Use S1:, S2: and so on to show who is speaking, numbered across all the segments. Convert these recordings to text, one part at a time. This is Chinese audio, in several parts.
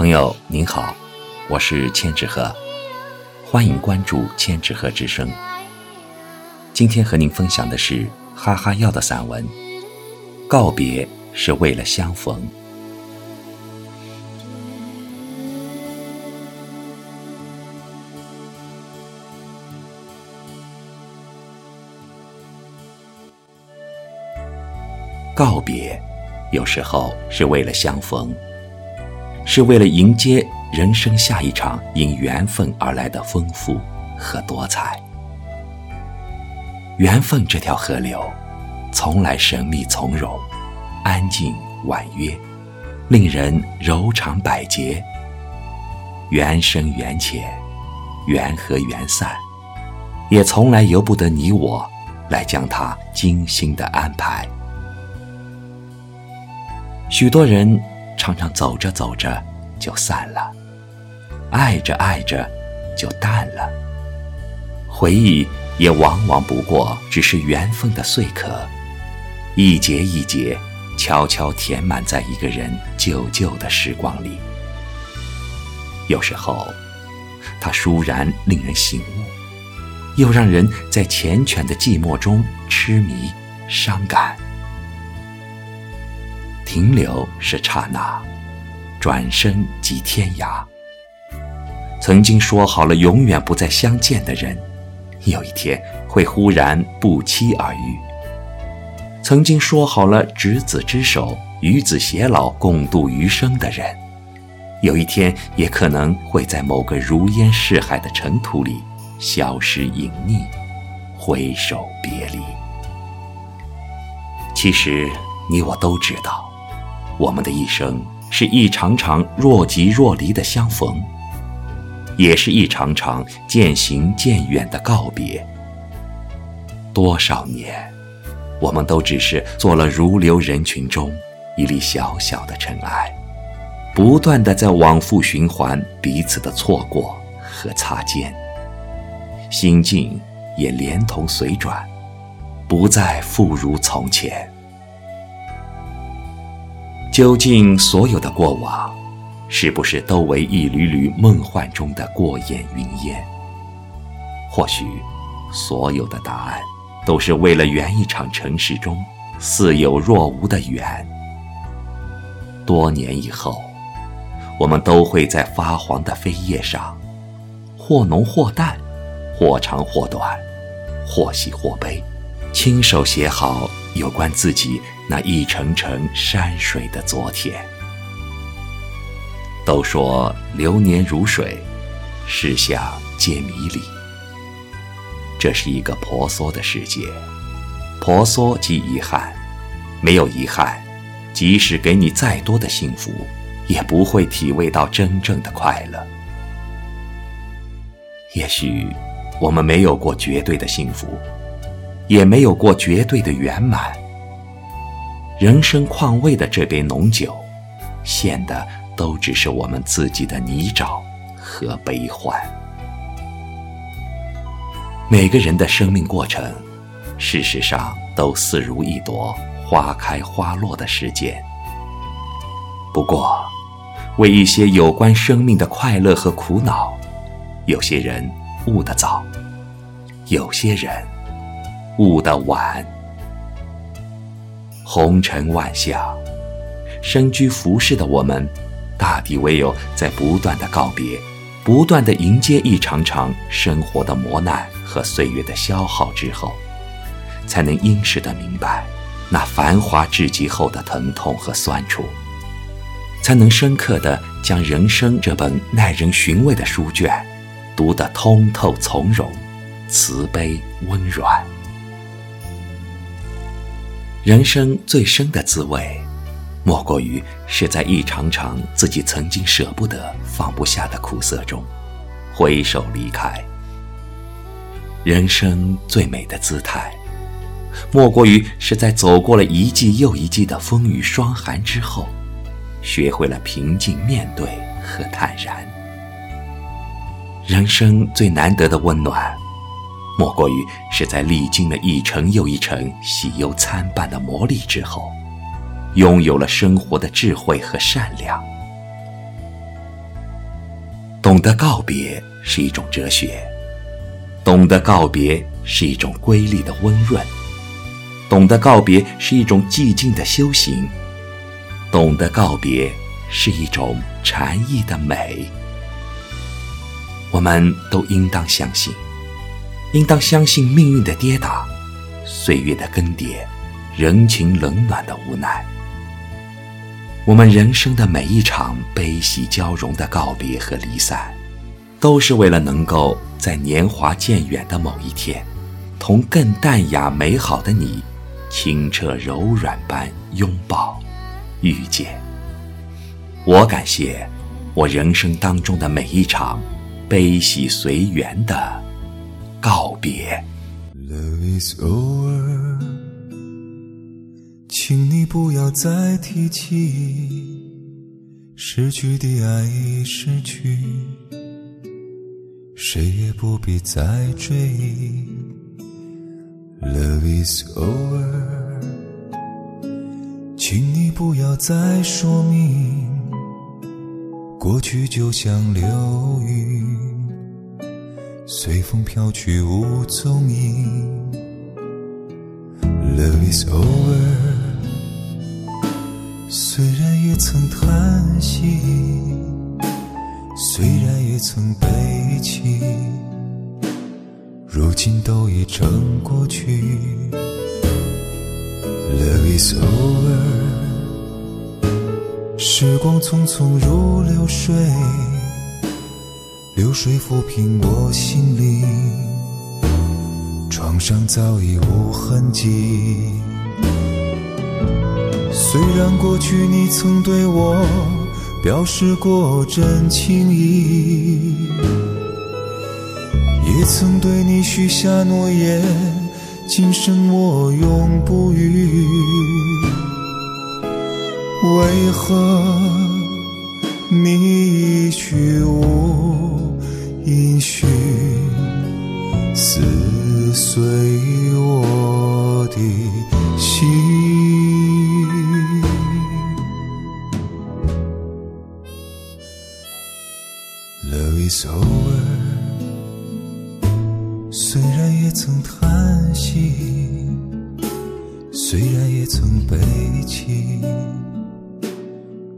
S1: 朋友您好，我是千纸鹤，欢迎关注千纸鹤之声。今天和您分享的是哈哈药的散文《告别是为了相逢》。告别，有时候是为了相逢。是为了迎接人生下一场因缘分而来的丰富和多彩。缘分这条河流，从来神秘从容、安静婉约，令人柔肠百结。缘深缘浅，缘合缘散，也从来由不得你我来将它精心的安排。许多人。常常走着走着就散了，爱着爱着就淡了。回忆也往往不过只是缘分的碎壳，一节一节悄悄填满在一个人旧旧的时光里。有时候，它倏然令人醒悟，又让人在缱绻的寂寞中痴迷伤感。停留是刹那，转身即天涯。曾经说好了永远不再相见的人，有一天会忽然不期而遇；曾经说好了执子之手，与子偕老，共度余生的人，有一天也可能会在某个如烟似海的尘土里消失隐匿，挥手别离。其实你我都知道。我们的一生是一场场若即若离的相逢，也是一场场渐行渐远的告别。多少年，我们都只是做了如流人群中一粒小小的尘埃，不断的在往复循环彼此的错过和擦肩，心境也连同随转，不再复如从前。究竟所有的过往，是不是都为一缕缕梦幻中的过眼云烟？或许，所有的答案，都是为了圆一场尘世中似有若无的缘。多年以后，我们都会在发黄的扉页上，或浓或淡，或长或短，或喜或悲，亲手写好有关自己。那一程程山水的昨天，都说流年如水，世相皆迷离。这是一个婆娑的世界，婆娑即遗憾，没有遗憾，即使给你再多的幸福，也不会体味到真正的快乐。也许我们没有过绝对的幸福，也没有过绝对的圆满。人生况味的这杯浓酒，献的都只是我们自己的泥沼和悲欢。每个人的生命过程，事实上都似如一朵花开花落的时间。不过，为一些有关生命的快乐和苦恼，有些人悟得早，有些人悟得晚。红尘万象，身居浮世的我们，大抵唯有在不断的告别，不断的迎接一场场生活的磨难和岁月的消耗之后，才能殷实的明白那繁华至极后的疼痛和酸楚，才能深刻的将人生这本耐人寻味的书卷，读得通透从容，慈悲温软。人生最深的滋味，莫过于是在一场场自己曾经舍不得、放不下的苦涩中，挥手离开。人生最美的姿态，莫过于是在走过了一季又一季的风雨霜寒之后，学会了平静面对和坦然。人生最难得的温暖。莫过于是在历经了一程又一程喜忧参半的磨砺之后，拥有了生活的智慧和善良。懂得告别是一种哲学，懂得告别是一种瑰丽的温润，懂得告别是一种寂静的修行，懂得告别是一种禅意的美。我们都应当相信，应当相信命运的跌打，岁月的更迭，人情冷暖的无奈。我们人生的每一场悲喜交融的告别和离散，都是为了能够在年华渐远的某一天，同更淡雅美好的你，清澈柔软般拥抱、遇见。我感谢我人生当中的每一场悲喜随缘的告别。
S2: Love is over，请你不要再提起失去的爱已失去，谁也不必再追忆。Love is over，请你不要再说明，过去就像流云，随风飘去无踪影。Love is over。虽然也曾叹息，虽然也曾悲泣，如今都已成过去。Love is over，时光匆匆如流水，流水抚平我心灵，创伤早已无痕迹。虽然过去你曾对我表示过真情意，也曾对你许下诺言，今生我永不渝。为何你一去无音讯，撕碎我的心 Love？Is over，虽然也曾叹息，虽然也曾悲泣，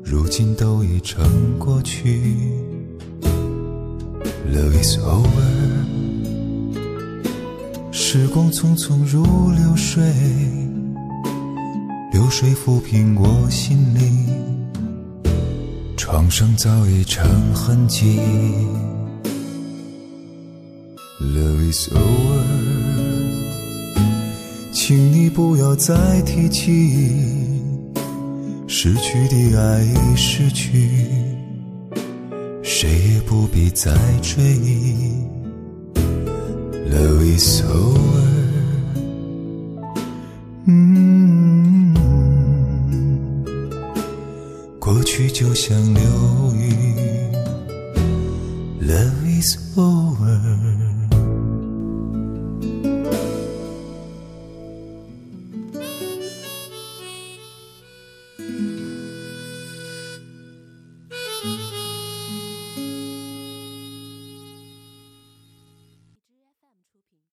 S2: 如今都已成过去。Love is over，时光匆匆如流水，流水抚平我心灵。创伤早已成痕迹，Love is over，请你不要再提起失去的爱已失去，谁也不必再追忆，Love is over。过去就像流云，Love is over。